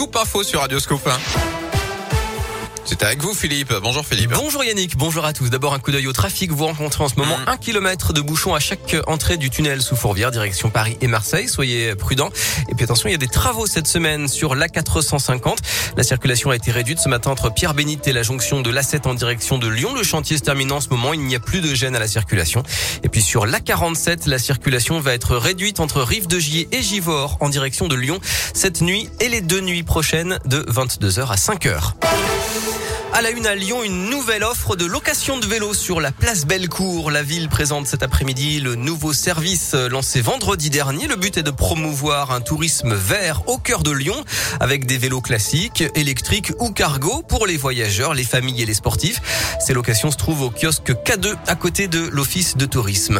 Scoop Info sur Radio Scoop. C'est avec vous Philippe. Bonjour Philippe. Bonjour Yannick, bonjour à tous. D'abord un coup d'œil au trafic. Vous rencontrez en ce moment Mm. un kilomètre de bouchon à chaque entrée du tunnel sous Fourvière, direction Paris et Marseille. Soyez prudents. Et puis attention, il y a des travaux cette semaine sur l'A450. La circulation a été réduite ce matin entre Pierre Bénite et la jonction de l'A7 en direction de Lyon. Le chantier se termine en ce moment. Il n'y a plus de gêne à la circulation. Et puis sur l'A47, la circulation va être réduite entre Rive de Gier et Givors en direction de Lyon cette nuit et les deux nuits prochaines de 22h à 5h. À la une à Lyon, une nouvelle offre de location de vélos sur la place Bellecour. La ville présente cet après-midi le nouveau service lancé vendredi dernier. Le but est de promouvoir un tourisme vert au cœur de Lyon avec des vélos classiques, électriques ou cargo pour les voyageurs, les familles et les sportifs. Ces locations se trouvent au kiosque K2 à côté de l'office de tourisme.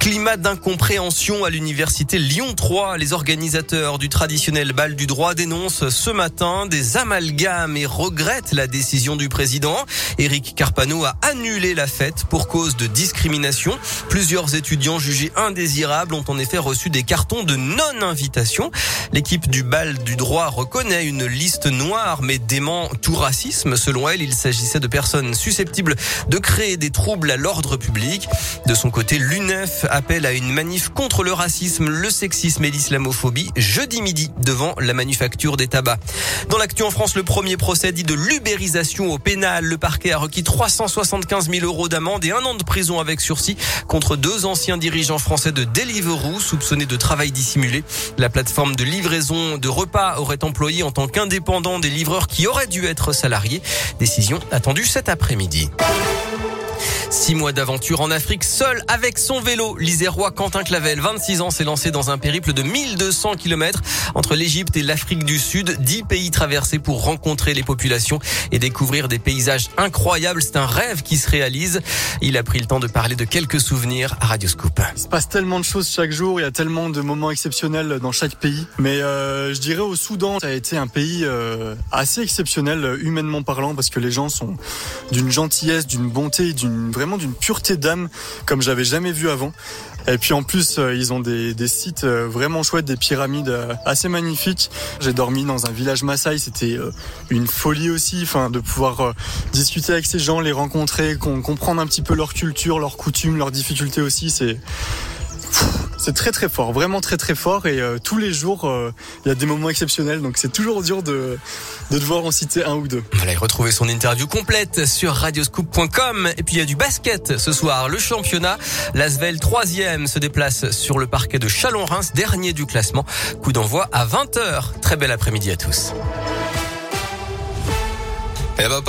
Climat d'incompréhension à l'université Lyon 3. Les organisateurs du traditionnel bal du droit dénoncent ce matin des amalgames et regrettent la décision du président. Éric Carpano a annulé la fête pour cause de discrimination. Plusieurs étudiants jugés indésirables ont en effet reçu des cartons de non-invitation. L'équipe du bal du droit reconnaît une liste noire mais dément tout racisme. Selon elle, il s'agissait de personnes susceptibles de créer des troubles à l'ordre public. De son côté, l'UNEF appelle à une manif contre le racisme, le sexisme et l'islamophobie jeudi midi devant la manufacture des tabacs. Dans l'actu en France, le premier procès dit de l'ubérisation au pénal. Le parquet a requis 375 000 euros d'amende et un an de prison avec sursis contre deux anciens dirigeants français de Deliveroo soupçonnés de travail dissimulé. La plateforme de livraison de repas aurait employé en tant qu'indépendant des livreurs qui auraient dû être salariés. Décision attendue cet après-midi. Six mois d'aventure en Afrique, seul avec son vélo. L'Isérois Quentin Clavel, 26 ans, s'est lancé dans un périple de 1200 km entre l'Égypte et l'Afrique du Sud. Dix pays traversés pour rencontrer les populations et découvrir des paysages incroyables. C'est un rêve qui se réalise. Il a pris le temps de parler de quelques souvenirs à Radio Scoop. Il se passe tellement de choses chaque jour, il y a tellement de moments exceptionnels dans chaque pays. Mais euh, je dirais au Soudan, ça a été un pays euh, assez exceptionnel euh, humainement parlant parce que les gens sont d'une gentillesse, d'une bonté, d'une vraiment d'une pureté d'âme comme j'avais jamais vu avant. Et puis en plus, euh, ils ont des, sites euh, vraiment chouettes, des pyramides euh, assez magnifiques. J'ai dormi dans un village Maasai, c'était une folie aussi, enfin de pouvoir discuter avec ces gens, les rencontrer, comprendre un petit peu leur culture, leurs coutumes, leurs difficultés aussi. C'est c'est très très fort, vraiment très très fort et euh, tous les jours euh, il y a des moments exceptionnels donc c'est toujours dur de, de devoir en citer un ou deux. Voilà, et retrouvez son interview complète sur radioscoop.com. Et puis il y a du basket ce soir. Le championnat, l'Asvel troisième se déplace sur le parquet de Chalon-Reims, dernier du classement. Coup d'envoi à 20h. Très bel après-midi à tous. Eh ben,